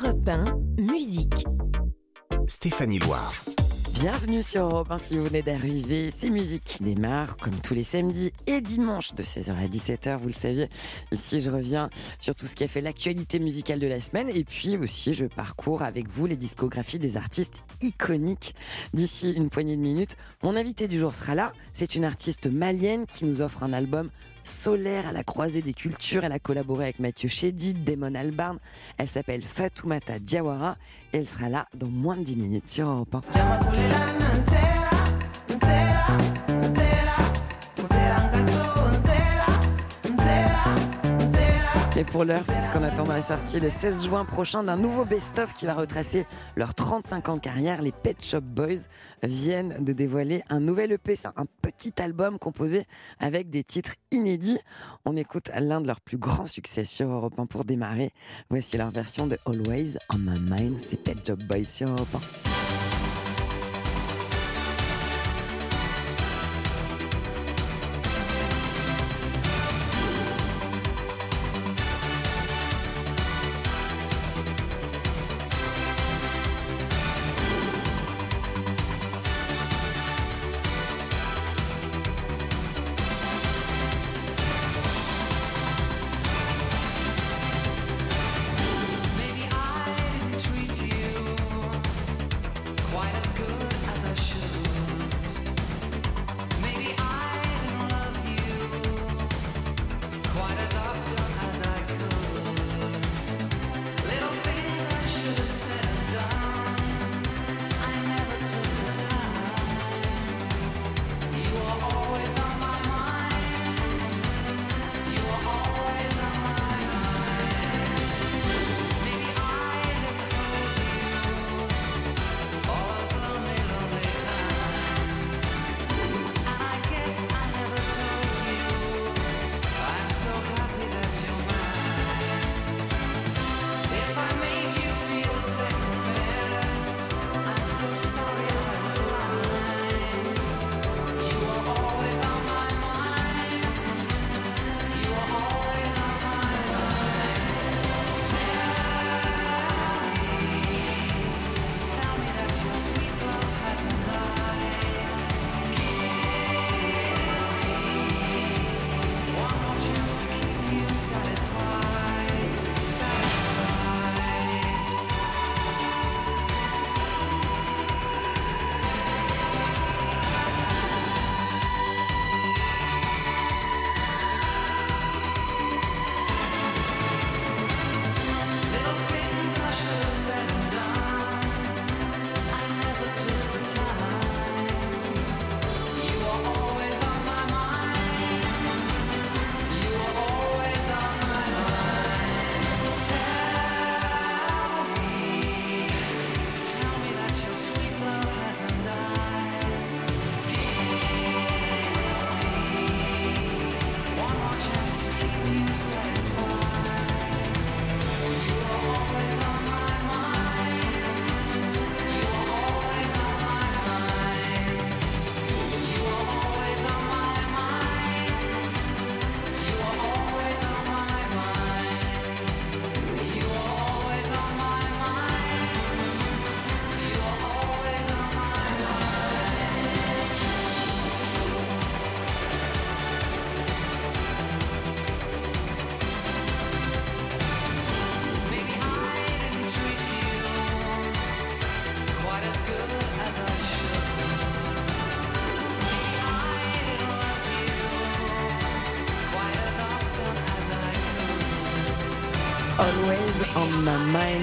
Europe 1, musique. Stéphanie Loire. Bienvenue sur Europe 1 si vous venez d'arriver. C'est musique qui démarre comme tous les samedis et dimanches de 16h à 17h, vous le savez. Ici, je reviens sur tout ce qui a fait l'actualité musicale de la semaine et puis aussi je parcours avec vous les discographies des artistes iconiques. D'ici une poignée de minutes, mon invité du jour sera là. C'est une artiste malienne qui nous offre un album solaire à la croisée des cultures. Elle a collaboré avec Mathieu Chédid, Damon Albarn. Elle s'appelle Fatoumata Diawara et elle sera là dans moins de 10 minutes sur Europe 1. Et pour l'heure, puisqu'on attend la sortie le 16 juin prochain d'un nouveau best-of qui va retracer leurs 35 ans de carrière, les Pet Shop Boys viennent de dévoiler un nouvel EP. Un petit album composé avec des titres inédits. On écoute l'un de leurs plus grands succès sur Europe 1 pour démarrer. Voici leur version de Always on My Mind. C'est Pet Shop Boys sur Europe 1.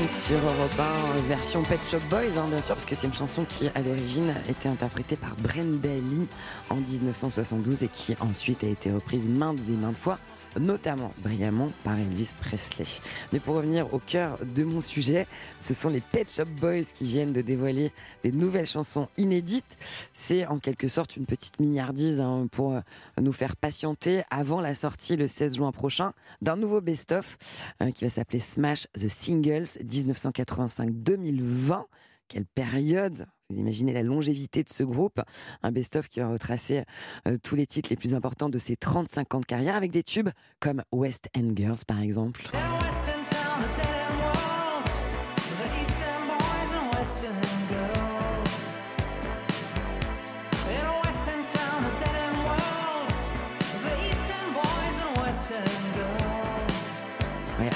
Sur Europe 1, version Pet Shop Boys, hein, bien sûr, parce que c'est une chanson qui, à l'origine, était interprétée par Brenda Lee en 1972 et qui ensuite a été reprise maintes et maintes fois, notamment brillamment par Elvis Presley. Mais pour revenir au cœur de mon sujet, ce sont les Pet Shop Boys qui viennent de dévoiler des nouvelles chansons inédites. C'est en quelque sorte une petite mignardise hein, pour euh, nous faire patienter avant la sortie le 16 juin prochain d'un nouveau best-of euh, qui va s'appeler Smash the Singles 1985-2020. Quelle période vous imaginez la longévité de ce groupe, un best-of qui va retracer euh, tous les titres les plus importants de ses 35 ans de carrière avec des tubes comme West End Girls par exemple.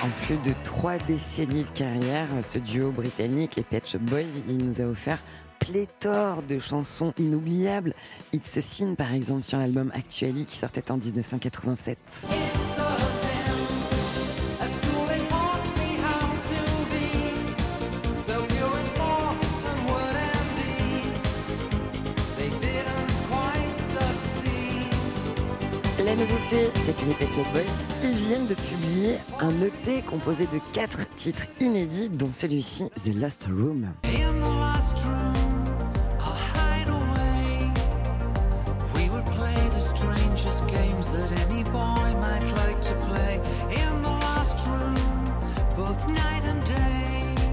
en plus de trois décennies de carrière, ce duo britannique, les Patch Boys, il nous a offert pléthore de chansons inoubliables. It's a Sin, par exemple, sur l'album Actually qui sortait en 1987. It's a sin. At school they taught me how to be so pure in thought and word and deed. They didn't quite succeed. La nouveauté, c'est que les Pet Shop Boys, ils viennent de publier un EP composé de quatre titres inédits, dont celui-ci, The Lost the last room, games that any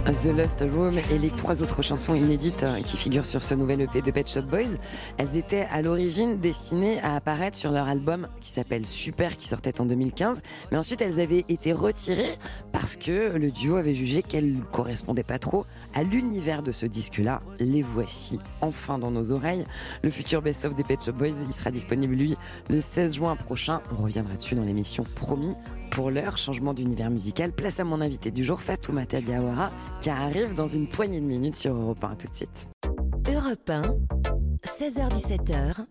The Lost Room et les trois autres chansons inédites euh, qui figurent sur ce nouvel EP de Pet Shop Boys, elles étaient à l'origine destinées à apparaître sur leur album qui s'appelle Super, qui sortait en 2015. Mais ensuite, elles avaient été retirées parce que le duo avait jugé qu'elles ne correspondaient pas trop à l'univers de ce disque-là. Les voici enfin dans nos oreilles. Le futur best-of des Pet Shop Boys, il sera disponible, lui, le 16 juin prochain. On reviendra dessus dans l'émission promis. Pour l'heure, changement d'univers musical, place à mon invité du jour, Fatoumata Diawara, qui arrive dans une poignée de minutes sur Europe 1. À tout de suite. Europe 1, 16h17h,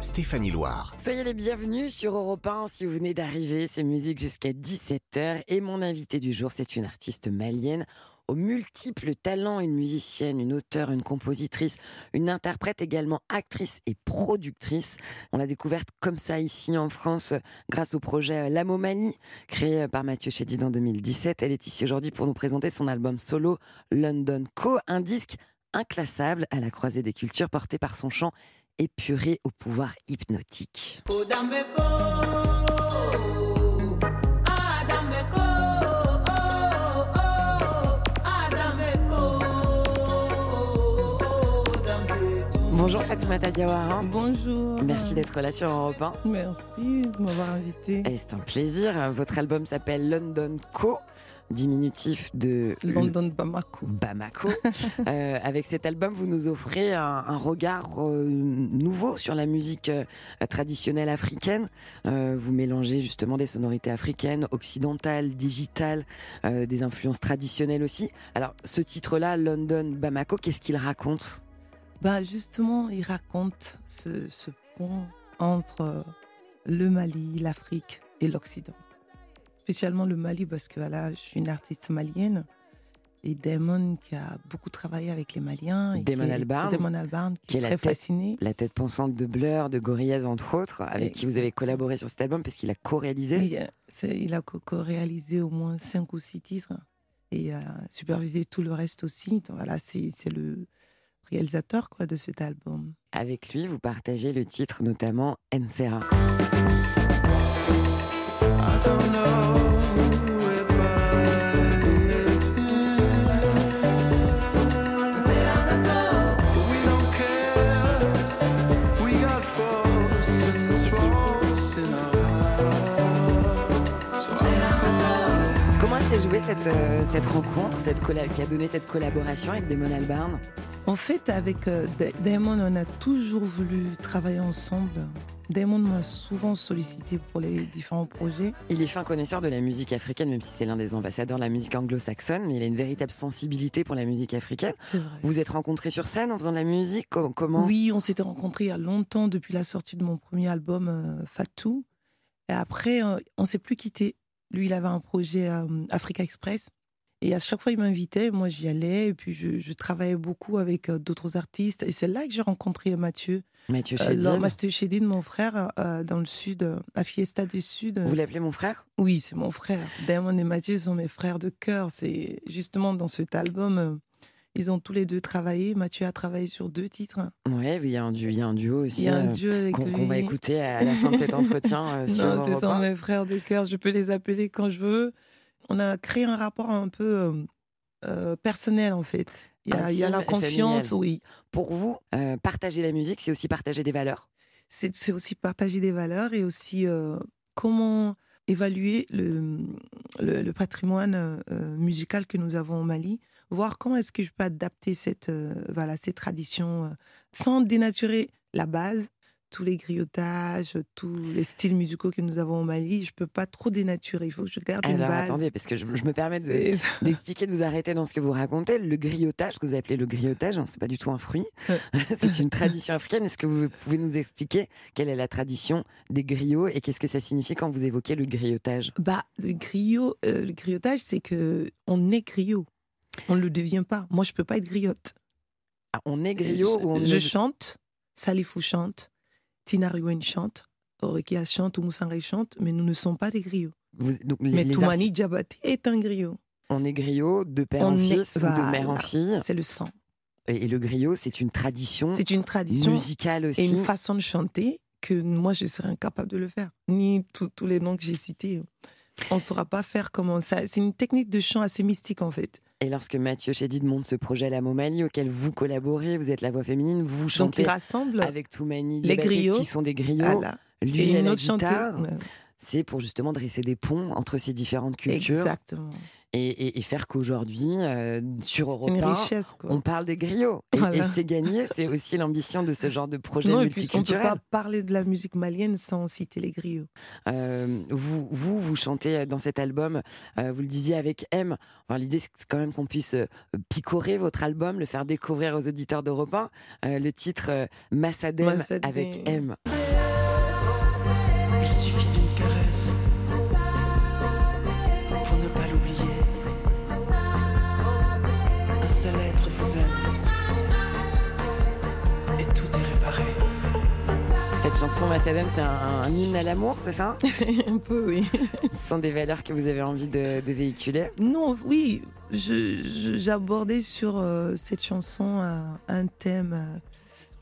Stéphanie Loire. Soyez les bienvenus sur Europe 1 si vous venez d'arriver. C'est musique jusqu'à 17h. Et mon invité du jour, c'est une artiste malienne aux multiples talents, une musicienne, une auteure, une compositrice, une interprète également, actrice et productrice. On l'a découverte comme ça ici en France grâce au projet La Momanie, créé par Mathieu Chédid en 2017. Elle est ici aujourd'hui pour nous présenter son album solo London Co, un disque inclassable à la croisée des cultures porté par son chant épuré au pouvoir hypnotique. Bonjour Fatoumata Diawara. Bonjour. Merci d'être là sur Europe 1. Merci de m'avoir invité. C'est un plaisir. Votre album s'appelle London Co, diminutif de London Bamako. Bamako. Euh, avec cet album, vous nous offrez un, un regard euh, nouveau sur la musique euh, traditionnelle africaine. Vous mélangez justement des sonorités africaines, occidentales, digitales, des influences traditionnelles aussi. Alors, ce titre-là, London Bamako, qu'est-ce qu'il raconte? Bah justement, il raconte ce, ce pont entre euh, le Mali, l'Afrique et l'Occident. Spécialement le Mali parce que voilà, je suis une artiste malienne et Damon qui a beaucoup travaillé avec les Maliens. et Damon Albarn, Damon Albarn, qui, qui est est la très tête- fasciné. La tête pensante de Blur, de Gorillaz, entre autres, avec qui vous avez collaboré sur cet album, puisqu'il a co-réalisé. Euh, il a co- co-réalisé au moins cinq ou six titres et a supervisé tout le reste aussi. Donc, voilà, c'est le réalisateur quoi, de cet album. Avec lui, vous partagez le titre notamment Ensera. I don't know Cette, euh, cette rencontre, cette qui a donné cette collaboration avec Damon Albarn? En fait, avec euh, Da- Damon, on a toujours voulu travailler ensemble. Damon m'a souvent sollicité pour les différents projets. Il est fin connaisseur de la musique africaine, même si c'est l'un des ambassadeurs de la musique anglo-saxonne, mais il a une véritable sensibilité pour la musique africaine. C'est vrai. Vous êtes rencontrés sur scène en faisant de la musique? Co- Comment? Oui, on s'était rencontrés il y a longtemps depuis la sortie de mon premier album euh, Fatou. Et après, on s'est plus quittés. Lui, il avait un projet euh, Africa Express. Et à chaque fois, il m'invitait, moi j'y allais. Et puis, je, je travaillais beaucoup avec euh, d'autres artistes. Et c'est là que j'ai rencontré Mathieu. Mathieu Euh, Mathieu Chédid, mon frère, euh, dans le sud, euh, à Fiesta du Sud. Vous l'appelez mon frère? Oui, c'est mon frère. Damon et Mathieu sont mes frères de cœur. C'est justement dans cet album, euh, ils ont tous les deux travaillé. Mathieu a travaillé sur deux titres. Ouais, il y a un duo, il y a un duo aussi Il y a un euh, duo avec qu'on qu'on va écouter à la fin de cet entretien euh, sur Non, ce sont 1. mes frères de cœur. Je peux les appeler quand je veux. On a créé un rapport un peu euh, personnel, en fait. Il y a, il y a la confiance, oui. Pour vous, euh, partager la musique, c'est aussi partager des valeurs. C'est c'est aussi partager des valeurs et aussi euh, comment évaluer le, le, le patrimoine musical que nous avons au Mali, voir comment est-ce que je peux adapter cette, euh, voilà, ces traditions euh, sans dénaturer la base, tous les griottages, tous les styles musicaux que nous avons au Mali, je peux pas trop dénaturer. Il faut que je garde une Alors base. attendez, parce que je, je me permets de- d'expliquer, de vous arrêter dans ce que vous racontez. Le griotage, ce que vous appelez le griotage, hein, c'est pas du tout un fruit, c'est une tradition africaine. Est-ce que vous pouvez nous expliquer quelle est la tradition des griots et qu'est-ce que ça signifie quand vous évoquez le griotage? Bah, le griot, euh, le griotage, c'est que on est griot. On ne le devient pas. Moi, je peux pas être griotte. Ah, On est griot je, ou on je est- chante, Salifou chante, Tina Riwen chante, Orekia chante, ou Moussangay chante, mais nous ne sommes pas des griots. vous- donc, les- mais les Toumani artistes- Diabaté est un griot. on est griot de père On en est- fils ou de mère en fille. C'est le sang. Et, et le griot, c'est une tradition C'est une tradition musicale aussi. et une façon de chanter que moi, je serais incapable de le faire. Ni tous tous les noms que j'ai cités. On ne saura pas faire comment ça. C'est une technique de chant assez mystique, en fait. Et lorsque Mathieu Chédid monte ce projet La Momali auquel vous collaborez, vous êtes la voix féminine, vous chantez rassemble avec Toumani les griots. qui sont des griots, Voilà. lui et à une la autre guitare. C'est pour justement dresser des ponts entre ces différentes cultures Exactement. Et, et- et faire qu'aujourd'hui, euh, sur Europe une 1, richesse, quoi. on parle des griots. Et, Voilà. et c'est gagné, c'est aussi l'ambition de ce genre de projet Non, et puisqu'on ne peut multiculturel. pas parler de la musique malienne sans citer les griots. Euh, vous, vous, vous chantez dans cet album, euh, vous le disiez avec M. Enfin, L'idée, c'est quand même qu'on puisse euh, picorer votre album, le faire découvrir aux auditeurs d'Europe 1. Euh, le titre euh, Massadem Massadem. avec M. Cette chanson Massadem, c'est un, un hymne à l'amour, c'est ça un peu, oui. Ce sont des valeurs que vous avez envie de, de véhiculer. Non, oui, j'abordais sur euh, cette chanson euh, un thème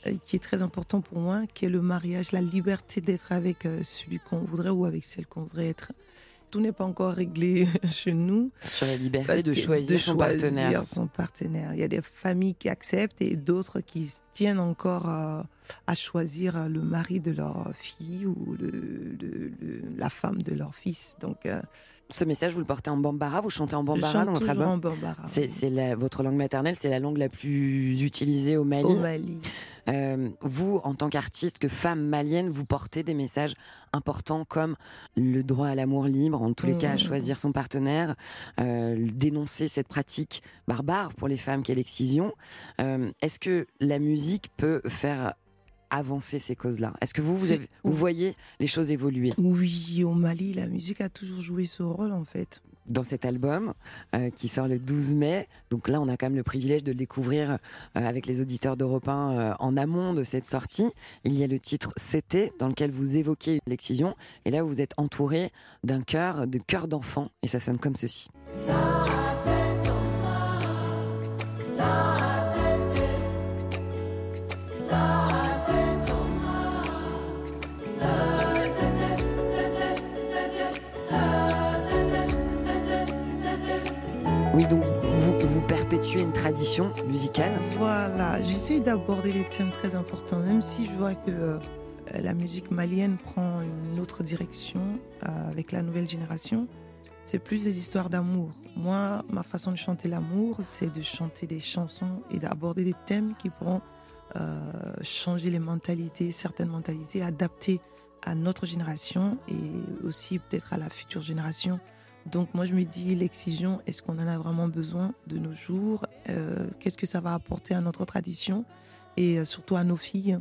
euh, qui est très important pour moi, qui est le mariage, la liberté d'être avec celui qu'on voudrait ou avec celle qu'on voudrait être. Tout n'est pas encore réglé chez nous. Sur la liberté de choisir de son partenaire. son partenaire. Il y a des familles qui acceptent et d'autres qui tiennent encore euh, à choisir euh, le mari de leur fille ou le, le- le- la femme de leur fils. Donc, euh, Ce message, vous le portez en bambara, vous chantez en bambara dans votre album en bambara. C'est votre langue maternelle, c'est la langue la plus utilisée au Mali. au Mali. Euh, vous, en tant qu'artiste, que femme malienne, vous portez des messages importants comme le droit à l'amour libre, en tous les cas à Mhm. choisir son partenaire, euh, dénoncer cette pratique barbare pour les femmes qu'est l'excision. Euh, Est-ce que la musique peut faire avancer ces causes-là? Est-ce que vous, vous, C'est- avez- vous voyez les choses évoluer? Oui, au Mali, la musique a toujours joué ce rôle en fait. Dans cet album euh, qui sort le 12 mai. Donc là, on a quand même le privilège de le découvrir euh, avec les auditeurs d'Europe 1 euh, en amont de cette sortie. Il y a le titre C'était, dans lequel vous évoquez l'excision. Et là, vous êtes entouré d'un chœur, de chœur d'enfant. Et ça sonne comme ceci. Tradition musicale. Voilà, j'essaie d'aborder les thèmes très importants, même si je vois que euh, la musique malienne prend une autre direction euh, avec la nouvelle génération. C'est plus des histoires d'amour. Moi, ma façon de chanter l'amour, c'est de chanter des chansons et d'aborder des thèmes qui pourront euh, changer les mentalités, certaines mentalités, adapter à notre génération et aussi peut-être à la future génération. Donc moi je me dis l'excision, est-ce qu'on en a vraiment besoin de nos jours Euh, Qu'est-ce que ça va apporter à notre tradition et euh, surtout à nos filles?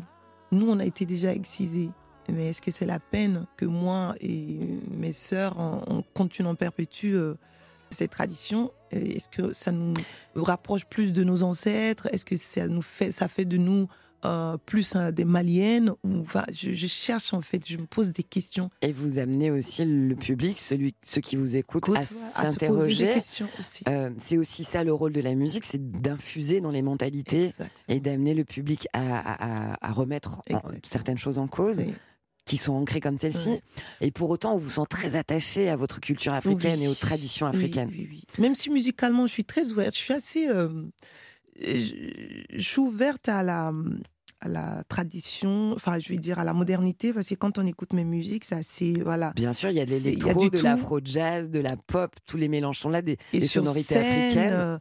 Nous on a été déjà excisés, mais est-ce que c'est la peine que moi et mes sœurs on, on continue, on perpétue euh, ces traditions Est-ce que ça nous rapproche plus de nos ancêtres? Est-ce que ça nous ça fait de nous euh, plus des maliennes ou, enfin, je, je cherche en fait, je me pose des questions. Et vous amenez aussi le public, celui, ceux qui vous écoutent, Écoute, à s'interroger. Euh, c'est aussi ça le rôle de la musique, c'est d'infuser dans les mentalités et d'amener le public à, à- à- à remettre en- certaines choses en cause. Oui. qui sont ancrées comme celle-ci. Et pour autant, on vous sent très attaché à votre culture africaine Oui. et aux traditions africaines. Oui, oui, Même si musicalement, je suis très ouverte, je suis assez. euh, je, je suis ouverte à la, à la tradition, enfin, je vais dire à la modernité, parce que quand on écoute mes musiques, c'est assez. Voilà. Bien sûr, il y a de l'électro, du de l'afro-jazz, de la pop, tous les mélanges sont là, des, Et des sur sonorités scène, africaines. euh,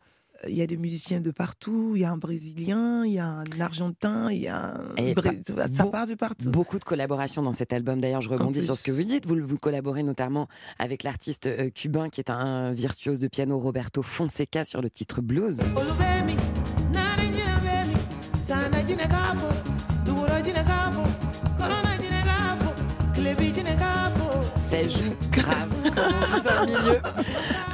il y a des musiciens de partout. Il y a un Brésilien, il y a un Argentin, il y a un. Et Bré- Ça part de partout. Beaucoup de collaborations dans cet album. D'ailleurs, je rebondis sur ce que vous dites. Vous, vous collaborez notamment avec l'artiste euh, cubain qui est un virtuose de piano, Roberto Fonseca, sur le titre Blues. Ça joue grave, comme on dit dans le milieu.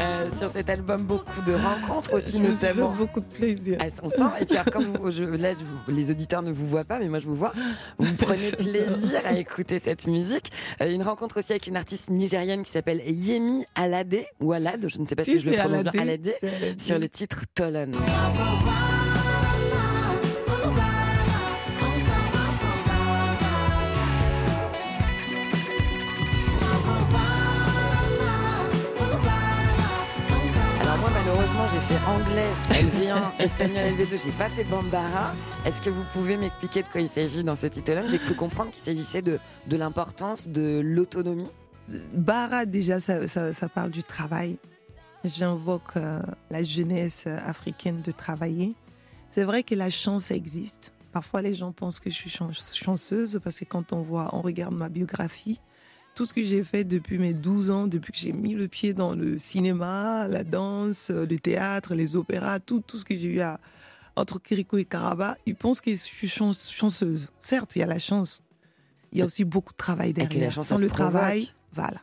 Euh, sur cet album, beaucoup de rencontres aussi, Je notamment. beaucoup de plaisir. Ah, on sent. Et puis, alors, comme vous- je- là, je vous- les auditeurs ne vous voient pas, mais moi, je vous vois. Vous prenez plaisir à écouter cette musique. Euh, une rencontre aussi avec une artiste nigérienne qui s'appelle Yemi Alade, ou Alade, je ne sais pas si, Si, je le prononce Alade, bien, Alade, Alade. sur le titre Tolan. J'ai fait anglais LV1, espagnol LV2, j'ai pas fait Bambara. Est-ce que vous pouvez m'expliquer de quoi il s'agit dans ce titre-là J'ai cru comprendre qu'il s'agissait de, de l'importance de l'autonomie. Bara, déjà, ça, ça- parle du travail. J'invoque euh, la jeunesse africaine de travailler. C'est vrai que la chance existe. Parfois, les gens pensent que je suis chan- chanceuse parce que quand on voit, on regarde ma biographie, tout ce que j'ai fait depuis mes 12 ans, depuis que j'ai mis le pied dans le cinéma, la danse, euh, le théâtre, les opéras, tout, tout ce que j'ai eu à, entre Kirikou et Karaba, ils pensent que je suis chan- chanceuse. Certes, il y a la chance. Il y a aussi beaucoup de travail derrière. chance, Sans le provoque. travail, voilà.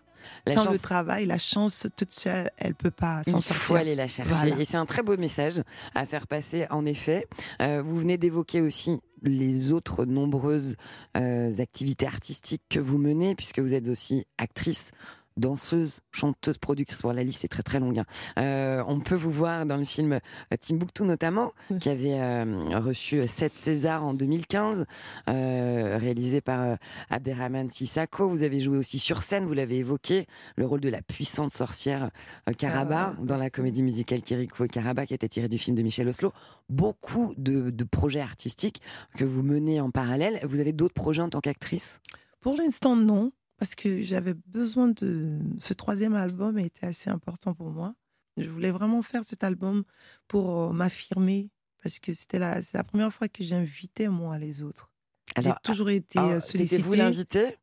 La Sans chance- le travail, la chance toute seule, elle peut pas s'en Il sortir. faut aller la chercher. Voilà. Et c'est un très beau message à faire passer, en effet. Euh, vous venez d'évoquer aussi les autres nombreuses euh, activités artistiques que vous menez, puisque vous êtes aussi actrice, danseuse, chanteuse, productrice. Bon, la liste est très très longue. hein. Euh, on peut vous voir dans le film euh, Timbuktu notamment, Oui. qui avait euh, reçu 7 Césars en 2015, euh, réalisé par Abderrahmane Sissako. Vous avez joué aussi sur scène, vous l'avez évoqué, le rôle de la puissante sorcière Karaba Ah, dans la comédie musicale Kirikou et Karaba qui était tirée du film de Michel Oslo. Beaucoup de, de projets artistiques que vous menez en parallèle. Vous avez d'autres projets en tant qu'actrice? Pour l'instant, non, parce que j'avais besoin de. Ce troisième album était assez important pour moi. Je voulais vraiment faire cet album pour euh, m'affirmer, parce que c'était la, première fois que j'invitais moi les autres. J'ai Alors, toujours été ah, euh, C'était vous sollicitée. l'invité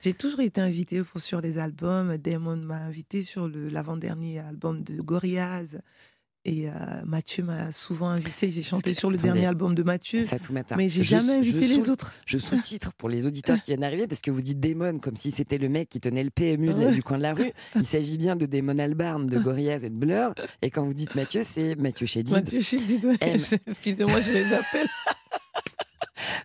J'ai toujours été invitée pour- sur les albums. Damon m'a invité sur l'avant-dernier album de Gorillaz. Et euh, Mathieu m'a souvent invité. J'ai chanté sur le attendez. dernier album de Mathieu. Fatoumata. Mais j'ai jamais invité les sous- autres. Je sous-titre pour les auditeurs qui viennent d'arriver parce que vous dites Damon comme si c'était le mec qui tenait le PMU de du coin de la rue. Il s'agit bien de Damon Albarn, de Gorillaz et de Blur. Et quand vous dites Mathieu, c'est Mathieu Chédid. Mathieu Chédid, ouais. Excusez-moi, je les appelle.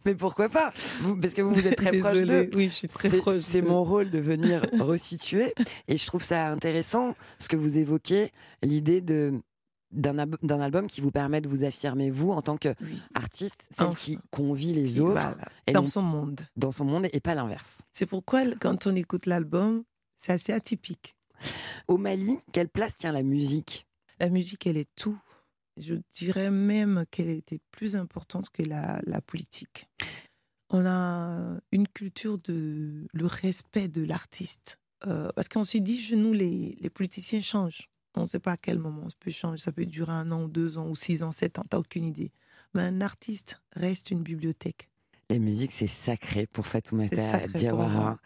Mais pourquoi pas? Vous- Parce que vous, vous êtes très proche d'eux. Oui, je suis très proche. C'est mon rôle de venir resituer. Et je trouve ça intéressant, ce que vous évoquez, l'idée de d'un ab- album qui vous permet de vous affirmer vous en tant Oui. qu'artiste, celle Enfin. qui convie les autres Voilà, et dans non- son monde. dans son monde et pas l'inverse. C'est pourquoi, quand on écoute l'album, c'est assez atypique. Au Mali, quelle place tient la musique? La musique, elle est tout. Je dirais même qu'elle était plus importante que la, la politique. On a une culture de le respect de l'artiste. Euh, parce qu'on s'est dit, chez nous, les, les politiciens changent. On ne sait pas à quel moment ça peut changer. Ça peut durer un an, ou deux ans, ou six ans, sept ans. T'as aucune idée. Mais un artiste reste une bibliothèque. La musique, c'est sacré pour Fatoumata pour Diawara.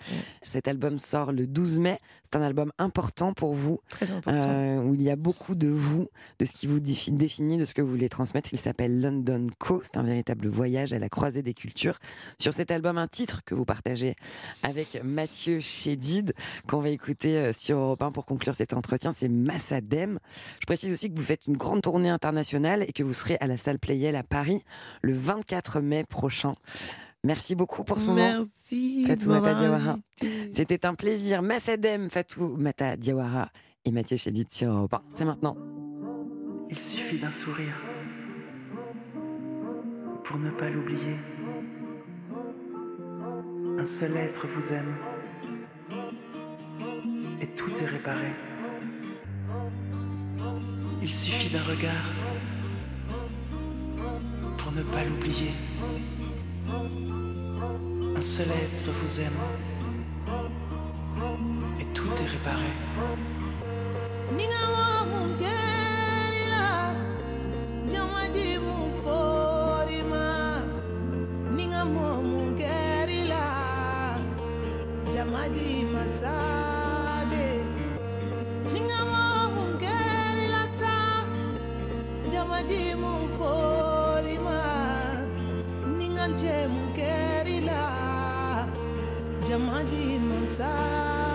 Cet album sort le 12 mai. C'est un album important pour vous, Très important. euh, où il y a beaucoup de vous, de ce qui vous défi- définit, de ce que vous voulez transmettre. Il s'appelle London Co. C'est un véritable voyage à la croisée des cultures. Sur cet album, un titre que vous partagez avec Mathieu Chédid, qu'on va écouter euh, sur Europe 1 pour conclure cet entretien, c'est Massadem. Je précise aussi que vous faites une grande tournée internationale et que vous serez à la salle Playel à Paris le 24 mai prochain. Merci beaucoup pour ce moment. Merci. m'avoir Diawara. C'était un plaisir. Massadem, Fatou, Mata Diawara et Mathieu Chédid sur Europe 1. C'est maintenant. Il suffit d'un sourire pour ne pas l'oublier. Un seul être vous aime et tout est réparé. Il suffit d'un regard pour ne pas l'oublier. Un seul être vous aime et tout est réparé. Ni amour, mon guerre, il mon faux. Ni amour, mon ma sade. Ni amour, mon guerre, il a ça. J'en ai dit. Jamaji masade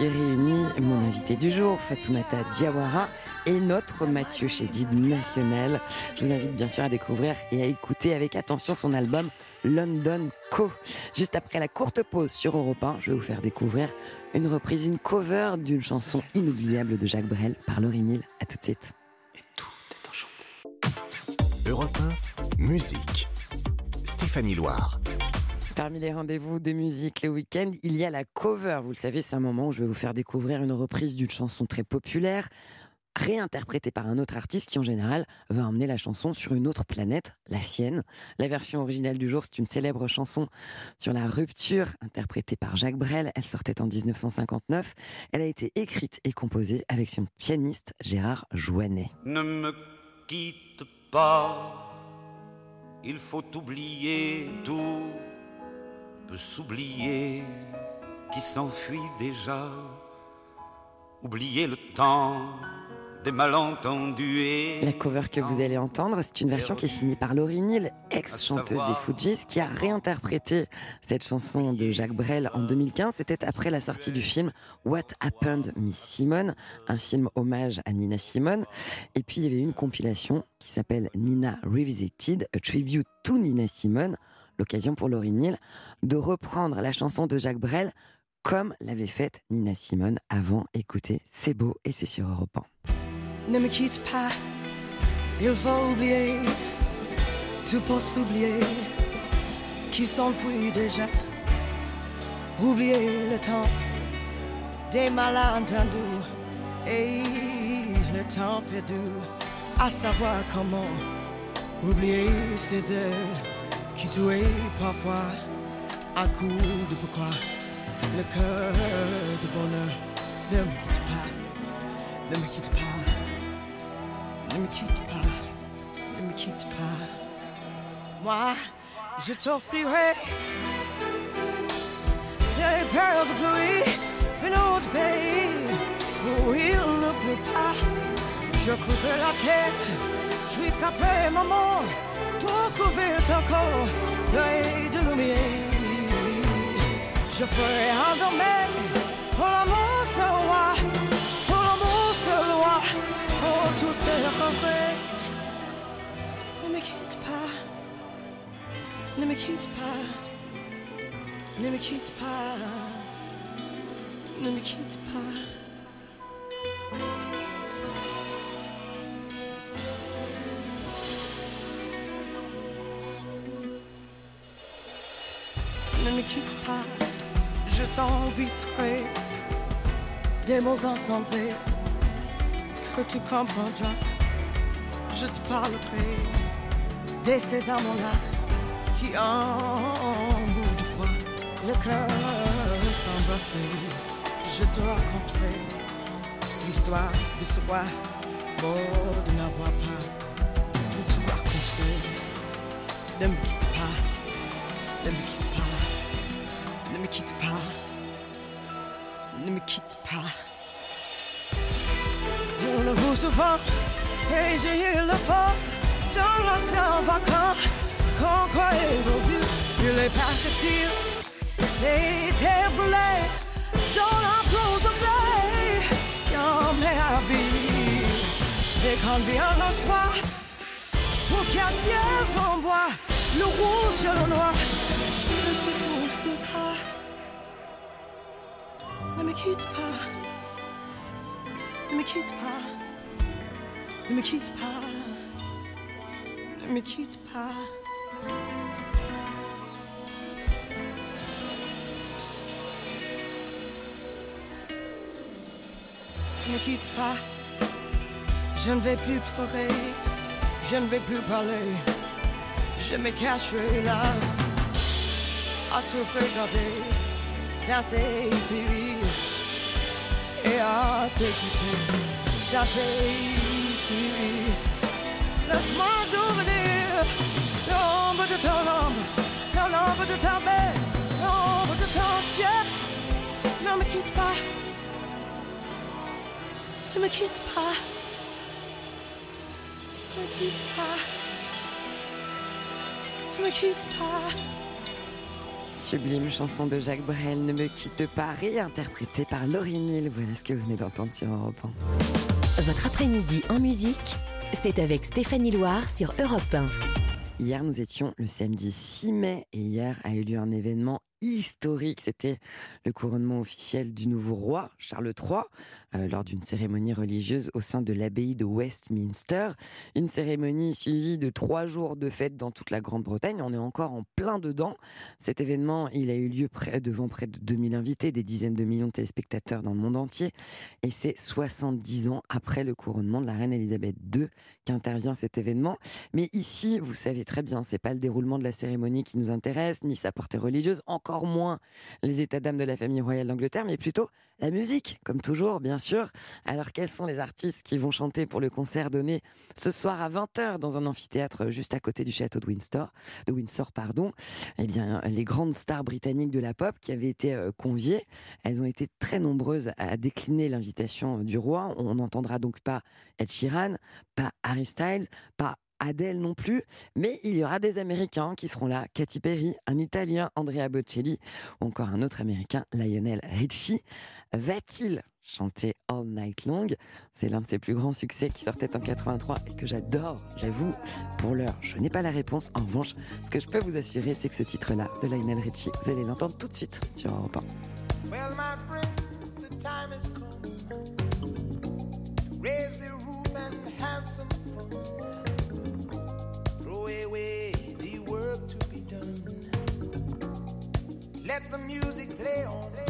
qui réunit mon invité du jour, Fatoumata Diawara, et notre Mathieu Chédid national. Je vous invite bien sûr à découvrir et à écouter avec attention son album London Co. Juste après la courte pause sur Europe 1, je vais vous faire découvrir une reprise, une cover d'une chanson inoubliable de Jacques Brel par Laurie Neal. À tout de suite. Et tout est enchanté. Europe 1, musique. Stéphanie Loire. Parmi les rendez-vous de musique le week-end, il y a la cover. Vous le savez, c'est un moment où je vais vous faire découvrir une reprise d'une chanson très populaire, réinterprétée par un autre artiste qui, en général, va emmener la chanson sur une autre planète, la sienne. La version originale du jour, c'est une célèbre chanson sur la rupture, interprétée par Jacques Brel. Elle sortait en 1959. Elle a été écrite et composée avec son pianiste Gérard Joannet. Ne me quitte pas, il faut oublier tout, peut s'oublier qui s'enfuit déjà, oublier le temps des malentendus La cover que vous allez entendre, c'est une version qui est signée par Laurie Neal, ex-chanteuse des Fujis, qui a réinterprété cette chanson de Jacques Brel en 2015. C'était après la sortie du film What Happened Miss Simone, un film hommage à Nina Simone. Et puis il y avait une compilation qui s'appelle Nina Revisited, a tribute to Nina Simone, l'occasion pour Laurie Neal de reprendre la chanson de Jacques Brel comme l'avait faite Nina Simone avant. Écoutez, c'est beau et c'est sur Europe 1. Ne me quitte pas, il faut oublier, tout pour s'oublier, qui s'enfuit déjà. Oublier le temps des malentendus et le temps perdu, à savoir comment oublier ces heures qui tuaient parfois à coup de pourquoi le cœur de bonheur ne me quitte pas, ne me quitte pas. Ne me quitte pas, ne me quitte pas. Moi, je t'offrirai des perles de pluie venant du pays où il ne pleut pas. Je creuserai la terre jusqu'après ma mort, tout couvert encore d'œil de lumière. je ferai un domaine. Pour l'amour se roi, pour l'amour se loi, oh tout se regrette. Ne me quitte pas, ne me quitte pas, ne me quitte pas, ne me quitte pas. Quitte pas, je t'inviterai des mots insensés que tu comprendras. Je te parlerai de ces amants-là qui en bout de froid, le cœur s'embrasser. Je te raconterai l'histoire de ce mort de n'avoir pas tout te raconter. Ne me quitte pas, ne me quitte quitte pas. On le voit souvent et j'ai eu le fort dans l'ancien vacant qu'on croyait au but. Je l'ai partir et était brûlé dans la peau de blé met à vie. Et quand vient le soir, pour casser en bois, le rouge et le noir quitte pas, ne me quitte pas, ne me quitte pas, ne me quitte pas. Ne me quitte pas, je ne vais plus pleurer, je ne vais plus parler, je me cacherai là à te regarder danser ici et à t'écouter chanter. Laisse-moi devenir l'ombre de ton ombre, l'ombre de ta belle, l'ombre de ton chien. Ne me me me. Sublime chanson de Jacques Brel, Ne me quitte pas, réinterprétée par Laurie Neal. Voilà ce que vous venez d'entendre sur Europe 1. Votre après-midi en musique, c'est avec Stéphanie Loire sur Europe 1. Hier, nous étions le samedi 6 mai et hier a eu lieu un événement historique. C'était le couronnement officiel du nouveau roi, Charles III, euh, lors d'une cérémonie religieuse au sein de l'abbaye de Westminster. Une cérémonie suivie de trois jours de fête dans toute la Grande-Bretagne. On est encore en plein dedans. Cet événement, il a eu lieu devant près de 2000 invités, des dizaines de millions de téléspectateurs dans le monde entier. Et c'est 70 ans après le couronnement de la reine Elisabeth II qu'intervient cet événement. Mais ici, vous savez très bien, c'est pas le déroulement de la cérémonie qui nous intéresse, ni sa portée religieuse, encore moins les états d'âme de la famille royale d'Angleterre, mais plutôt la musique, comme toujours, bien sûr. Alors, quels sont les artistes qui vont chanter pour le concert donné ce soir à 20h dans un amphithéâtre juste à côté du château de Windsor, pardon? Eh bien, les grandes stars britanniques de la pop qui avaient été euh, conviées, elles ont été très nombreuses à décliner l'invitation du roi. On n'entendra donc pas Ed Sheeran, pas Harry Styles, pas Adèle non plus, mais il y aura des Américains qui seront là. Katy Perry, un Italien, Andrea Bocelli, ou encore un autre Américain, Lionel Richie. Va-t-il chanter All Night Long? C'est l'un de ses plus grands succès qui sortait en 83 et que j'adore, j'avoue. Pour l'heure, je n'ai pas la réponse. En revanche, ce que je peux vous assurer, c'est que ce titre-là, de Lionel Richie, vous allez l'entendre tout de suite sur Europe 1. Well, my friends, the time has come. Raise the roof and have some fun. Throw away the work to be done. Let the music play on.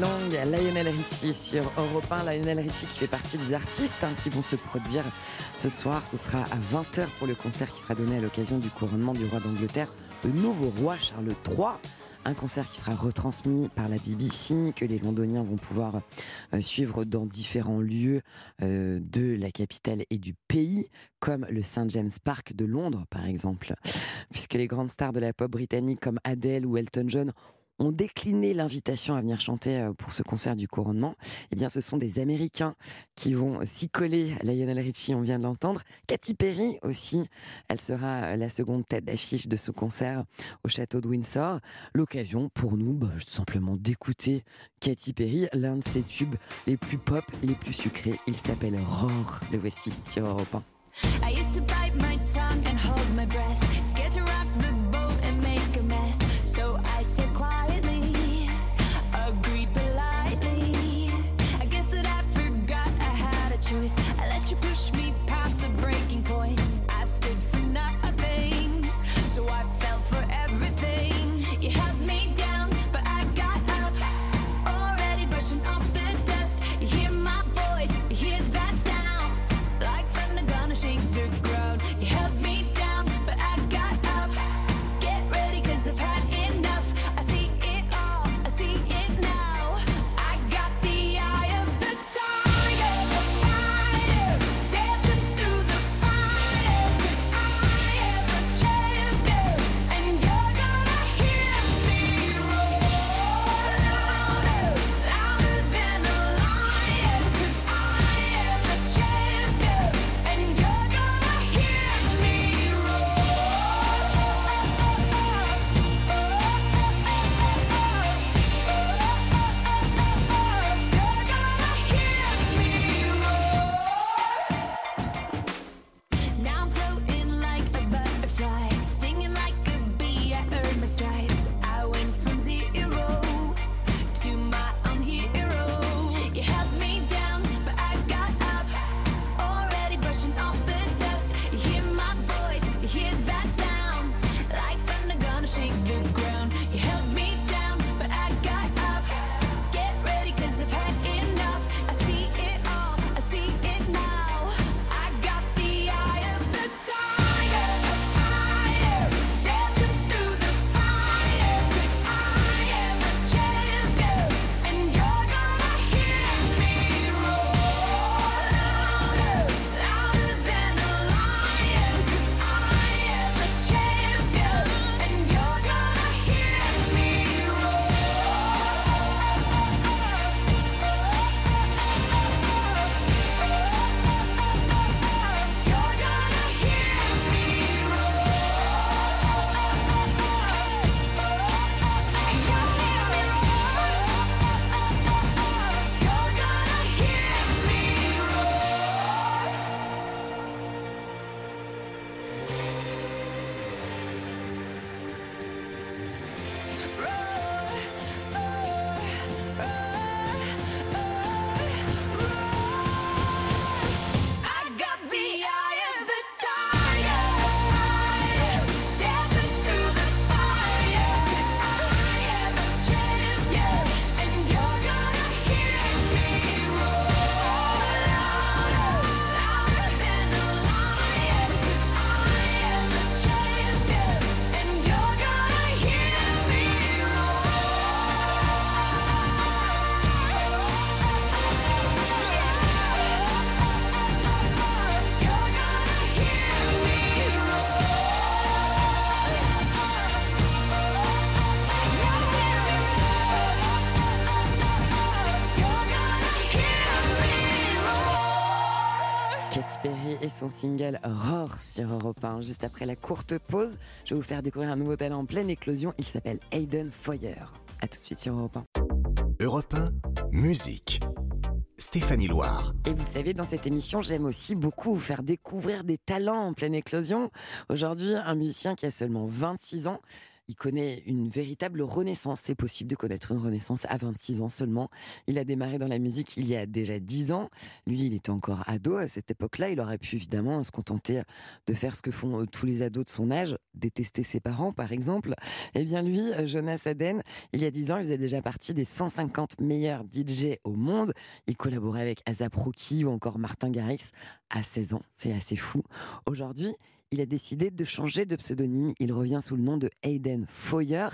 Lionel Richie sur Europe 1. Lionel Richie qui fait partie des artistes hein, qui vont se produire ce soir. Ce sera à 20h pour le concert qui sera donné à l'occasion du couronnement du roi d'Angleterre, le nouveau roi Charles III. Un concert qui sera retransmis par la BBC, que les Londoniens vont pouvoir euh, suivre dans différents lieux euh, de la capitale et du pays, comme le St James Park de Londres, par exemple. Puisque les grandes stars de la pop britannique comme Adele ou Elton John ont décliné l'invitation à venir chanter euh, pour ce concert du couronnement, eh bien, ce sont des Américains qui vont s'y coller. Lionel Richie, on vient de l'entendre. Katy Perry aussi, elle sera la seconde tête d'affiche de ce concert au château de Windsor. L'occasion pour nous, bah, tout simplement d'écouter Katy Perry, l'un de ses tubes les plus pop, les plus sucrés. Il s'appelle Roar. Le voici sur Europe 1. I used to bite my tongue and hold my breath, scared to Perry et son single Roar sur Europe 1. Juste après la courte pause, je vais vous faire découvrir un nouveau talent en pleine éclosion. Il s'appelle Hayden Foyer. A tout de suite sur Europe 1. Europe 1, musique. Stéphanie Loire. Et vous savez, dans cette émission, j'aime aussi beaucoup vous faire découvrir des talents en pleine éclosion. Aujourd'hui, un musicien qui a seulement 26 ans. Il connaît une véritable renaissance. C'est possible de connaître une renaissance à 26 ans seulement. Il a démarré dans la musique il y a déjà 10 ans. Lui, il était encore ado à cette époque-là. Il aurait pu évidemment se contenter de faire ce que font euh, tous les ados de son âge, détester ses parents par exemple. Eh bien lui, euh, Jonas Aden, il y a 10 ans, il faisait déjà partie des 150 meilleurs DJ au monde. Il collaborait avec Azap Rocky ou encore Martin Garrix à 16 ans. C'est assez fou. Aujourd'hui, il a décidé de changer de pseudonyme. Il revient sous le nom de Hayden Foyer.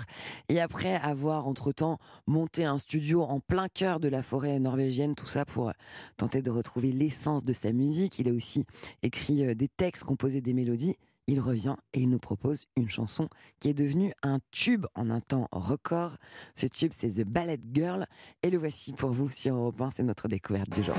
Et après avoir entre-temps monté un studio en plein cœur de la forêt norvégienne, tout ça pour euh, tenter de retrouver l'essence de sa musique, il a aussi écrit euh, des textes, composé des mélodies. Il revient et il nous propose une chanson qui est devenue un tube en un temps record. Ce tube, c'est The Ballet Girl. Et le voici pour vous sur Europe 1. C'est notre découverte du jour.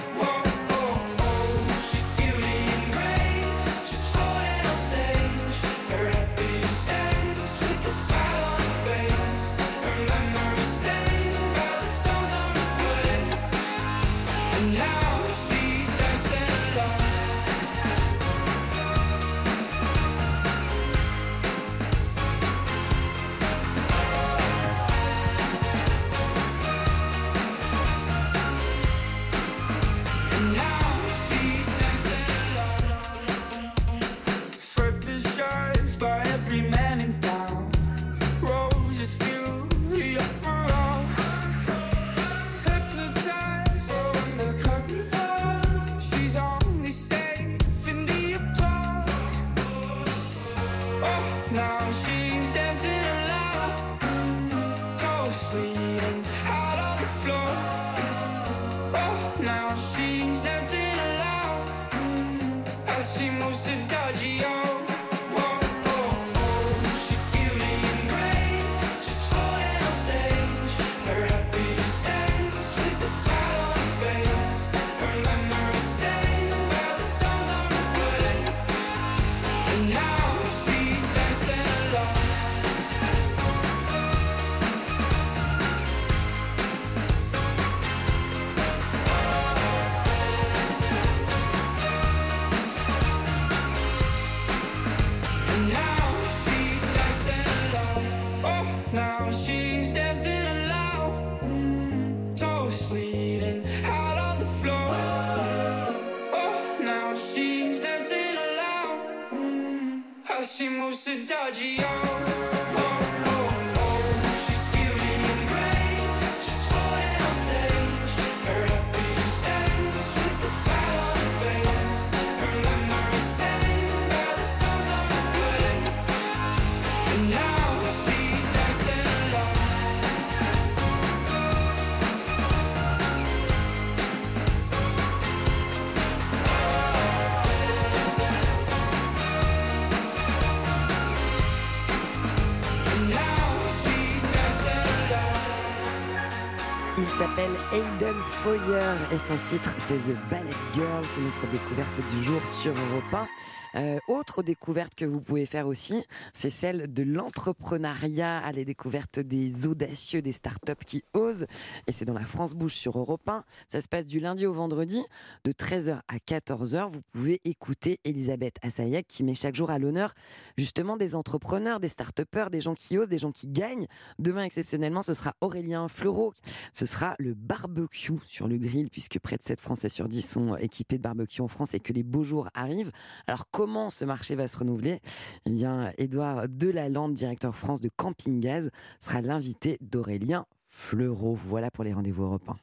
Et son titre c'est The Ballet Girl. C'est notre découverte du jour sur Europe 1. Euh, autre découverte que vous pouvez faire aussi, c'est celle de l'entrepreneuriat à la découverte des audacieux, des startups qui osent. Et c'est dans la France Bouche sur Europe 1. Ça se passe du lundi au vendredi, de 13h à 14h. Vous pouvez écouter Elisabeth Assayek qui met chaque jour à l'honneur justement des entrepreneurs, des start-upers, des gens qui osent, des gens qui gagnent. Demain, exceptionnellement, ce sera Aurélien Fleureau. Ce sera le barbecue sur le grill, puisque près de 7 Français sur 10 sont équipés de barbecue en France et que les beaux jours arrivent. Alors, comment ce marché va se renouveler Eh bien, Édouard Delalande, directeur France de Camping Gaz, sera l'invité d'Aurélien Fleureau. Voilà pour les rendez-vous européens.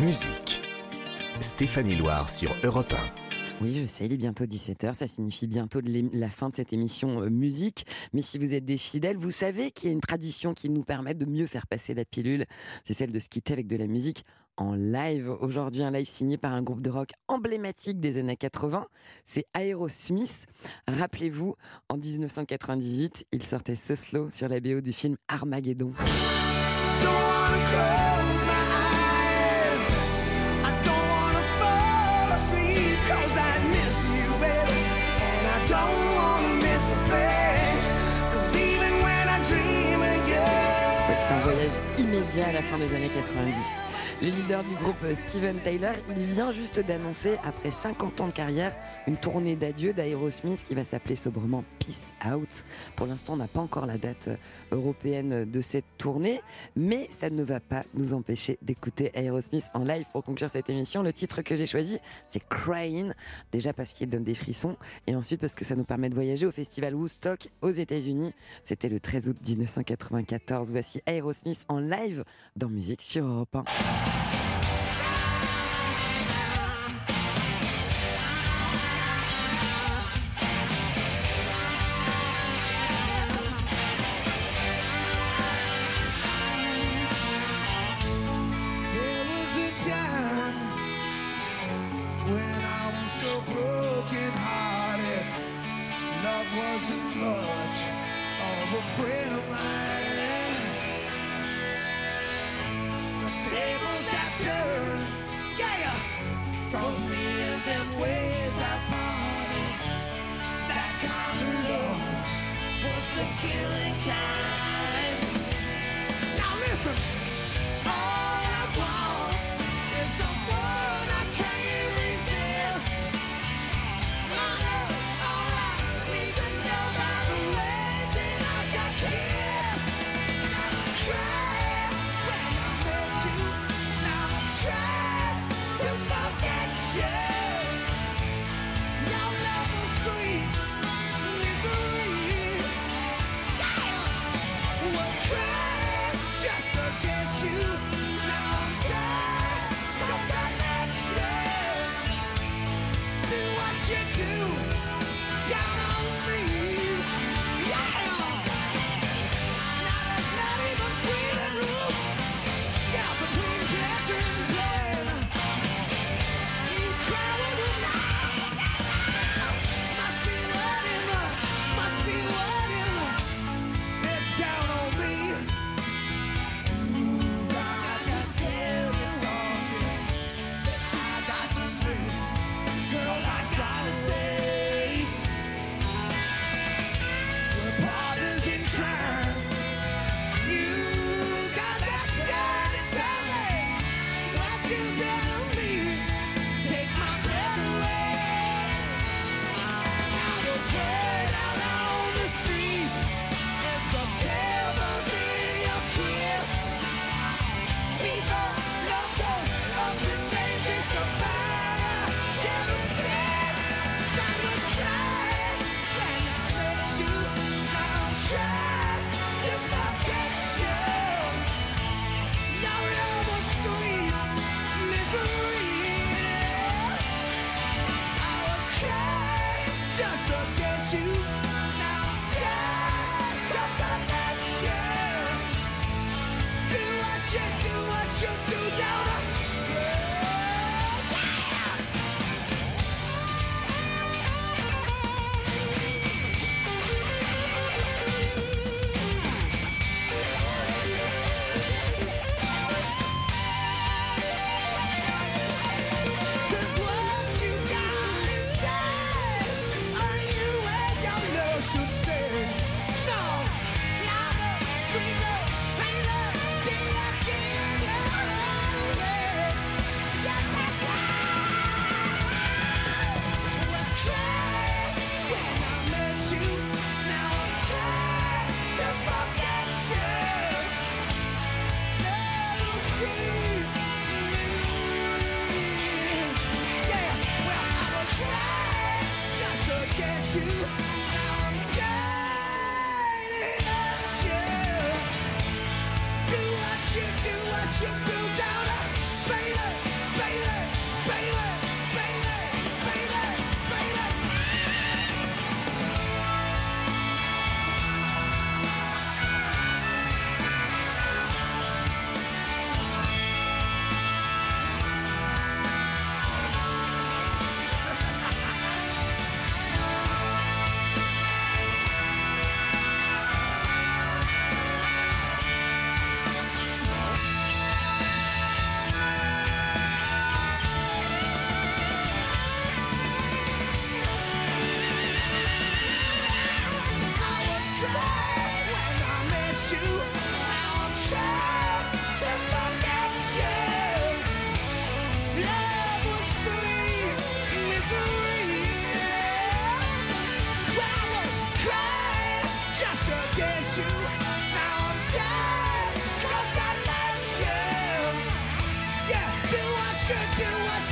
Musique. Stéphanie Loire sur Europe Oui, je sais, il est bientôt 17h, ça signifie bientôt la fin de cette émission euh, musique. Mais si vous êtes des fidèles, vous savez qu'il y a une tradition qui nous permet de mieux faire passer la pilule. C'est celle de se quitter avec de la musique en live. Aujourd'hui, un live signé par un groupe de rock emblématique des années 80. C'est Aerosmith. Rappelez-vous, en 1998, il sortait ce slow sur la BO du film Armageddon. à la fin des années 90. Le leader du groupe euh, Steven Tyler, il vient juste d'annoncer, après 50 ans de carrière, une tournée d'adieu d'Aerosmith qui va s'appeler sobrement Peace Out. Pour l'instant, on n'a pas encore la date euh, européenne de cette tournée, mais ça ne va pas nous empêcher d'écouter Aerosmith en live pour conclure cette émission. Le titre que j'ai choisi, c'est Crying, déjà parce qu'il donne des frissons, et ensuite parce que ça nous permet de voyager au festival Woodstock aux États-Unis. C'était le 13 août 1994. Voici Aerosmith en live dans Musique sur Europe 1.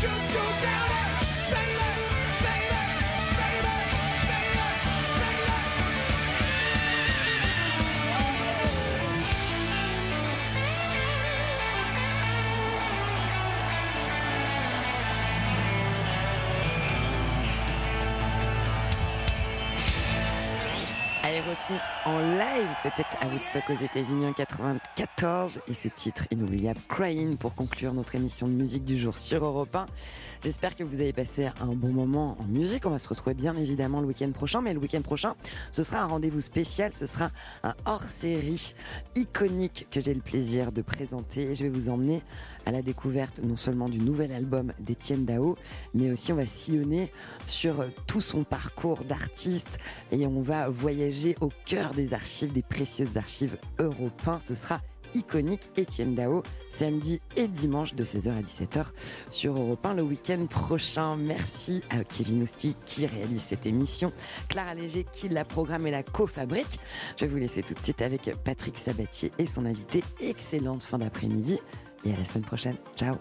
should go down there, baby. En live, c'était à Woodstock aux États-Unis en 94 et ce titre inoubliable. Crying pour conclure notre émission de musique du jour sur Europe 1. J'espère que vous avez passé un bon moment en musique. On va se retrouver bien évidemment le week-end prochain, mais le week-end prochain, ce sera un rendez-vous spécial, ce sera un hors-série iconique que j'ai le plaisir de présenter je vais vous emmener à la découverte non seulement du nouvel album d'Étienne Dao, mais aussi on va sillonner sur tout son parcours d'artiste et on va voyager au cœur des archives, des précieuses archives européennes. Ce sera iconique Étienne Dao, samedi et dimanche de 16h à 17h sur Europe 1 le week-end prochain. Merci à Kevin Ousti qui réalise cette émission, Clara Léger qui la programme et la co-fabrique. Je vais vous laisser tout de suite avec Patrick Sabatier et son invité. Excellente fin d'après-midi et à la semaine prochaine. Ciao